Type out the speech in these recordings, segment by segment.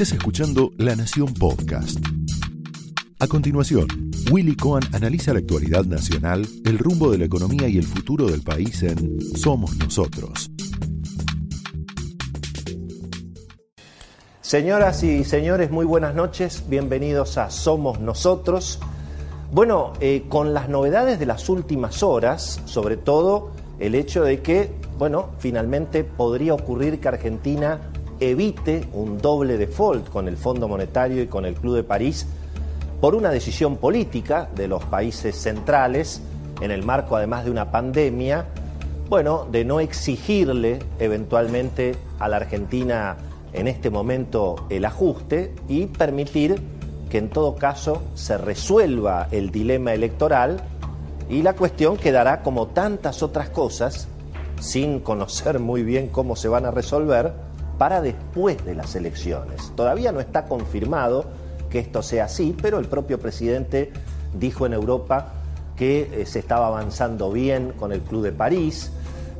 Estás escuchando La Nación Podcast. A continuación, Willy Cohen analiza la actualidad nacional, el rumbo de la economía y el futuro del país en Somos Nosotros. Señoras y señores, muy buenas noches, bienvenidos a Somos Nosotros. Bueno, eh, con las novedades de las últimas horas, sobre todo el hecho de que, bueno, finalmente podría ocurrir que Argentina evite un doble default con el Fondo Monetario y con el Club de París por una decisión política de los países centrales en el marco además de una pandemia, bueno, de no exigirle eventualmente a la Argentina en este momento el ajuste y permitir que en todo caso se resuelva el dilema electoral y la cuestión quedará como tantas otras cosas, sin conocer muy bien cómo se van a resolver, para después de las elecciones. Todavía no está confirmado que esto sea así, pero el propio presidente dijo en Europa que eh, se estaba avanzando bien con el Club de París.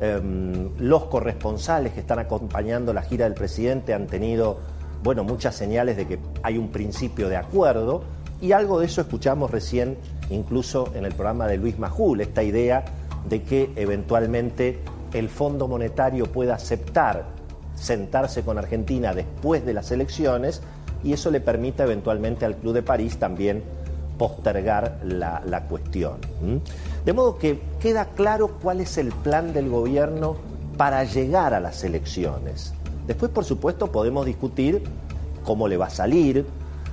Em, los corresponsales que están acompañando la gira del presidente han tenido, bueno, muchas señales de que hay un principio de acuerdo y algo de eso escuchamos recién incluso en el programa de Luis Majul, esta idea de que eventualmente el Fondo Monetario pueda aceptar sentarse con Argentina después de las elecciones y eso le permita eventualmente al Club de París también postergar la, la cuestión. De modo que queda claro cuál es el plan del gobierno para llegar a las elecciones. Después, por supuesto, podemos discutir cómo le va a salir,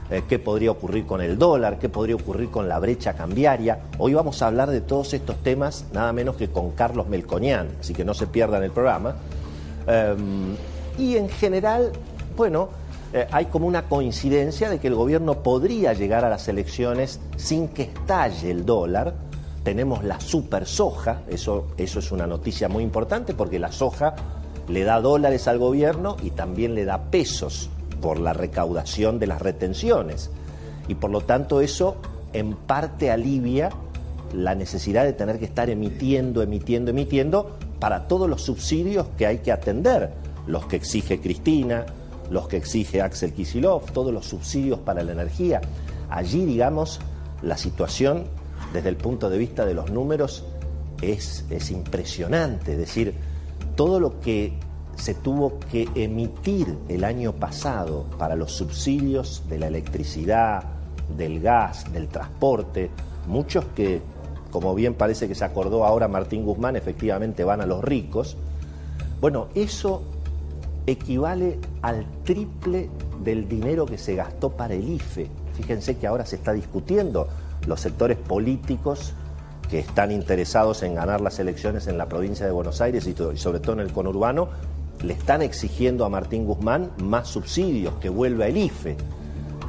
eh, qué podría ocurrir con el dólar, qué podría ocurrir con la brecha cambiaria. Hoy vamos a hablar de todos estos temas, nada menos que con Carlos Melconian, así que no se pierdan el programa. Em, y en general, bueno, eh, hay como una coincidencia de que el gobierno podría llegar a las elecciones sin que estalle el dólar. Tenemos la super soja, eso, eso es una noticia muy importante porque la soja le da dólares al gobierno y también le da pesos por la recaudación de las retenciones. Y por lo tanto eso en parte alivia la necesidad de tener que estar emitiendo, emitiendo, emitiendo para todos los subsidios que hay que atender, los que exige Cristina, los que exige Axel Kisilov, todos los subsidios para la energía. Allí, digamos, la situación desde el punto de vista de los números es, es impresionante, es decir, todo lo que se tuvo que emitir el año pasado para los subsidios de la electricidad, del gas, del transporte, muchos que, como bien parece que se acordó ahora Martín Guzmán, efectivamente van a los ricos, bueno, eso equivale al triple del dinero que se gastó para el IFE. Fíjense que ahora se está discutiendo los sectores políticos que están interesados en ganar las elecciones en la provincia de Buenos Aires y, sobre todo en el conurbano, le están exigiendo a Martín Guzmán más subsidios, que vuelva el IFE,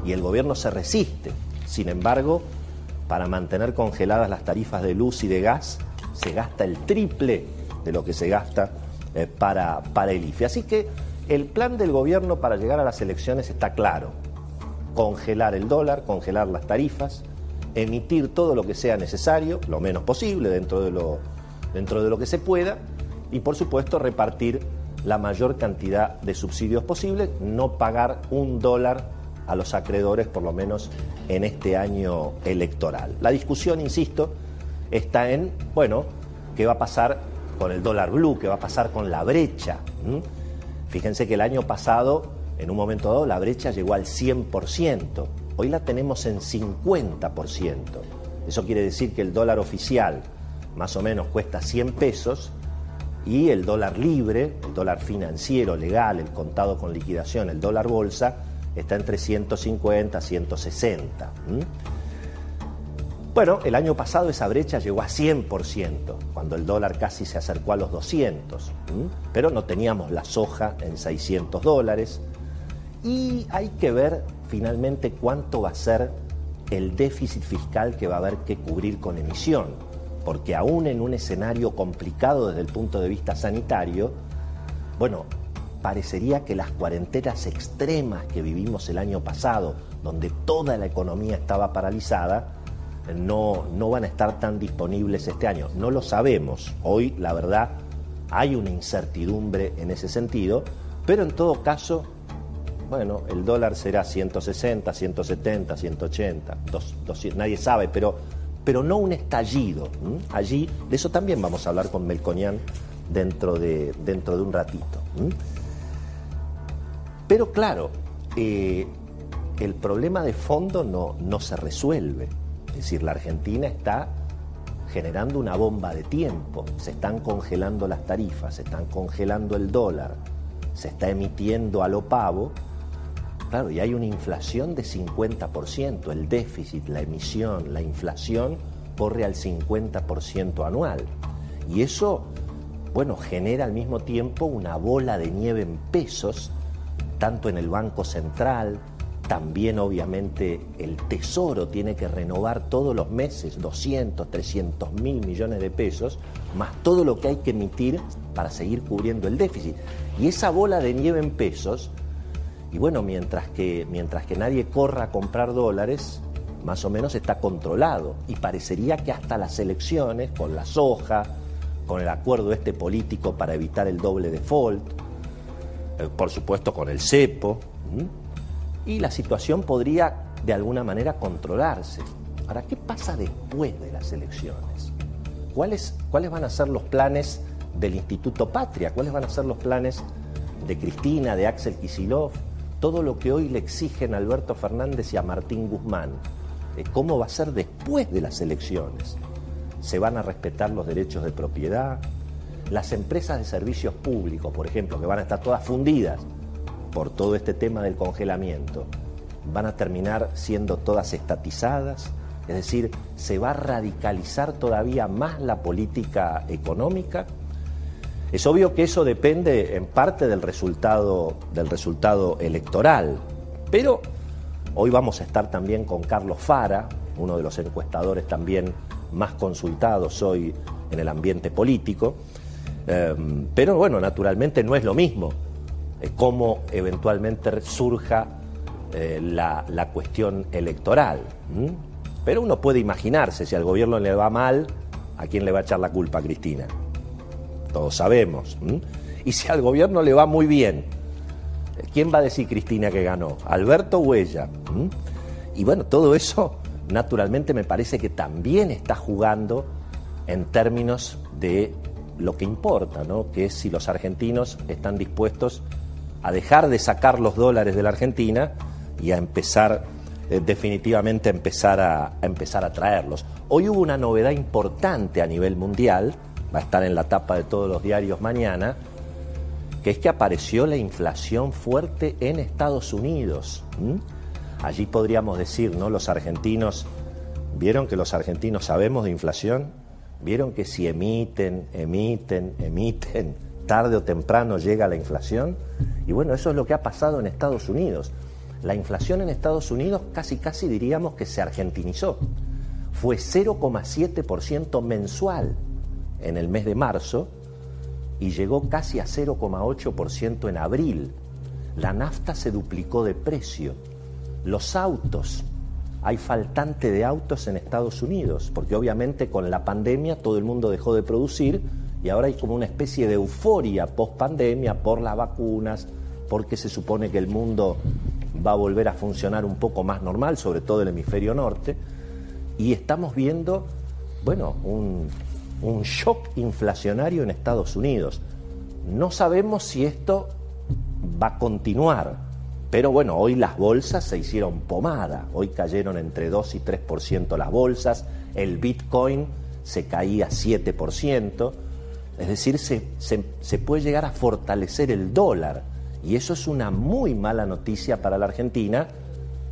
y el gobierno se resiste. Sin embargo, para mantener congeladas las tarifas de luz y de gas, se gasta el triple de lo que se gasta eh, para, para el IFE. Así que el plan del gobierno para llegar a las elecciones está claro. Congelar el dólar, congelar las tarifas, emitir todo lo que sea necesario, lo menos posible dentro de lo, dentro de lo que se pueda, y por supuesto repartir la mayor cantidad de subsidios posible, no pagar un dólar a los acreedores, por lo menos en este año electoral. La discusión, insisto, está en, bueno, qué va a pasar con el dólar blue, qué va a pasar con la brecha. Fíjense que el año pasado, en un momento dado, la brecha llegó al 100%. Hoy la tenemos en 50%. Eso quiere decir que el dólar oficial más o menos cuesta 100 pesos y el dólar libre, el dólar financiero, legal, el contado con liquidación, el dólar bolsa, está entre 150 y 160. Bueno, el año pasado esa brecha llegó a 100%, cuando el dólar casi se acercó a los 200, pero no teníamos la soja en 600 dólares. Y hay que ver finalmente cuánto va a ser el déficit fiscal que va a haber que cubrir con emisión porque aún en un escenario complicado desde el punto de vista sanitario, bueno, parecería que las cuarentenas extremas que vivimos el año pasado, donde toda la economía estaba paralizada, no, no van a estar tan disponibles este año. No lo sabemos. Hoy, la verdad, hay una incertidumbre en ese sentido, pero en todo caso, bueno, el dólar será 160, 170, 180, 200, nadie sabe, pero, pero no un estallido. Allí, de eso también vamos a hablar con Melconian dentro de, dentro de un ratito. Pero claro, eh, el problema de fondo no, no se resuelve. Es decir, la Argentina está generando una bomba de tiempo. Se están congelando las tarifas, se están congelando el dólar, se está emitiendo a lo pavo. Claro, y hay una inflación de 50%. El déficit, la emisión, la inflación corre al 50% anual. Y eso, bueno, genera al mismo tiempo una bola de nieve en pesos, tanto en el Banco Central, también obviamente el Tesoro tiene que renovar todos los meses 200, 300 mil millones de pesos, más todo lo que hay que emitir para seguir cubriendo el déficit. Y esa bola de nieve en pesos, y bueno, mientras que, mientras que nadie corra a comprar dólares, más o menos está controlado. Y parecería que hasta las elecciones, con la soja, con el acuerdo este político para evitar el doble default, eh, por supuesto con el cepo, y la situación podría de alguna manera controlarse. Ahora, ¿qué pasa después de las elecciones? ¿Cuáles, ¿Cuáles van a ser los planes del Instituto Patria? ¿Cuáles van a ser los planes de Cristina, de Axel Kisilov? Todo lo que hoy le exigen a Alberto Fernández y a Martín Guzmán. Eh, ¿Cómo va a ser después de las elecciones? ¿Se van a respetar los derechos de propiedad? Las empresas de servicios públicos, por ejemplo, que van a estar todas fundidas por todo este tema del congelamiento, van a terminar siendo todas estatizadas, es decir, se va a radicalizar todavía más la política económica. Es obvio que eso depende en parte del resultado, del resultado electoral, pero hoy vamos a estar también con Carlos Fara, uno de los encuestadores también más consultados hoy en el ambiente político. Eh, pero bueno, naturalmente no es lo mismo eh, cómo eventualmente surja eh, la, cuestión electoral. Pero uno puede imaginarse, si al gobierno le va mal, ¿a quién le va a echar la culpa Cristina? Todos sabemos. Y si al gobierno le va muy bien, ¿quién va a decir Cristina que ganó? ¿Alberto o ella? Y bueno, todo eso naturalmente me parece que también está jugando en términos de lo que importa, ¿no? que es si los argentinos están dispuestos a dejar de sacar los dólares de la Argentina y a empezar, eh, definitivamente a empezar a, empezar a traerlos. Hoy hubo una novedad importante a nivel mundial, va a estar en la tapa de todos los diarios mañana, que es que apareció la inflación fuerte en Estados Unidos. Allí podríamos decir, ¿no? Los argentinos, ¿vieron que los argentinos sabemos de inflación? ¿Vieron que si emiten, emiten, emiten, tarde o temprano llega la inflación. Y bueno, eso es lo que ha pasado en Estados Unidos. La inflación en Estados Unidos casi casi diríamos que se argentinizó. Fue 0,7% mensual en el mes de marzo y llegó casi a 0,8% en abril. La nafta se duplicó de precio. Los autos, hay faltante de autos en Estados Unidos, porque obviamente con la pandemia todo el mundo dejó de producir y ahora hay como una especie de euforia post pandemia por las vacunas, porque se supone que el mundo va a volver a funcionar un poco más normal, sobre todo el hemisferio norte, y estamos viendo, bueno, un, shock inflacionario en Estados Unidos. No sabemos si esto va a continuar, pero bueno, hoy las bolsas se hicieron pomada, hoy cayeron entre 2 y 3% las bolsas, el Bitcoin se caía 7%, es decir, se, puede llegar a fortalecer el dólar. Y eso es una muy mala noticia para la Argentina,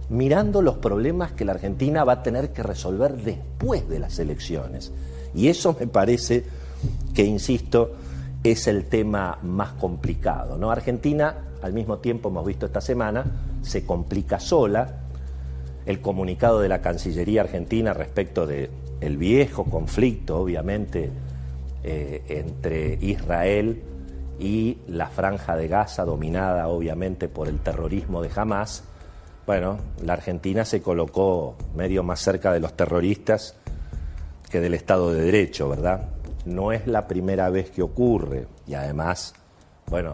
mirando los problemas que la Argentina va a tener que resolver después de las elecciones. Y eso me parece que, insisto, es el tema más complicado. ¿no? Argentina, al mismo tiempo, hemos visto esta semana, se complica sola. El comunicado de la Cancillería Argentina respecto del el viejo conflicto, obviamente, eh, entre Israel y la franja de Gaza, dominada obviamente por el terrorismo de Hamas, bueno, la Argentina se colocó medio más cerca de los terroristas que del Estado de Derecho, ¿verdad? No es la primera vez que ocurre y además, bueno,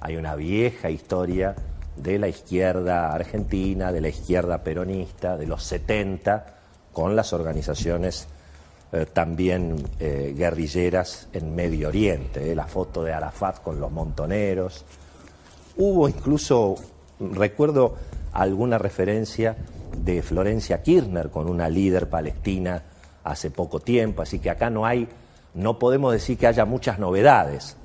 hay una vieja historia de la izquierda argentina, de la izquierda peronista, de los 70, con las organizaciones eh, también eh, guerrilleras en Medio Oriente, eh, la foto de Arafat con los montoneros. Hubo incluso, recuerdo alguna referencia de Florencia Kirchner con una líder palestina hace poco tiempo, así que acá no hay, no podemos decir que haya muchas novedades.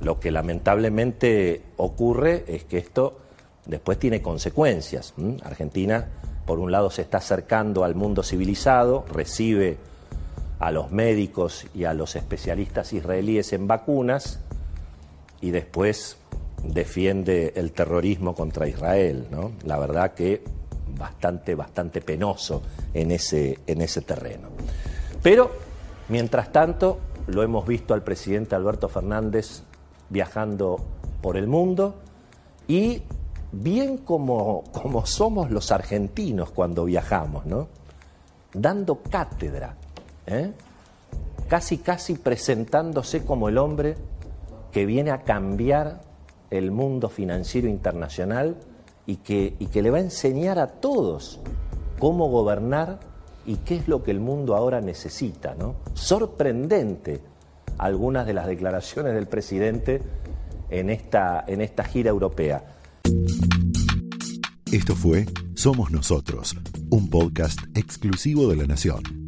Lo que lamentablemente ocurre es que esto después tiene consecuencias. Argentina, por un lado, se está acercando al mundo civilizado, recibe a los médicos y a los especialistas israelíes en vacunas y después defiende el terrorismo contra Israel. ¿no? La verdad que bastante, bastante penoso en ese, en ese terreno. Pero, mientras tanto, lo hemos visto al presidente Alberto Fernández viajando por el mundo y bien como, como somos los argentinos cuando viajamos, ¿no? Dando cátedra, ¿eh? casi, casi presentándose como el hombre que viene a cambiar el mundo financiero internacional y que, y que le va a enseñar a todos cómo gobernar y qué es lo que el mundo ahora necesita. ¿no? Sorprendente algunas de las declaraciones del presidente en esta, en esta gira europea. Esto fue Somos Nosotros, un podcast exclusivo de La Nación.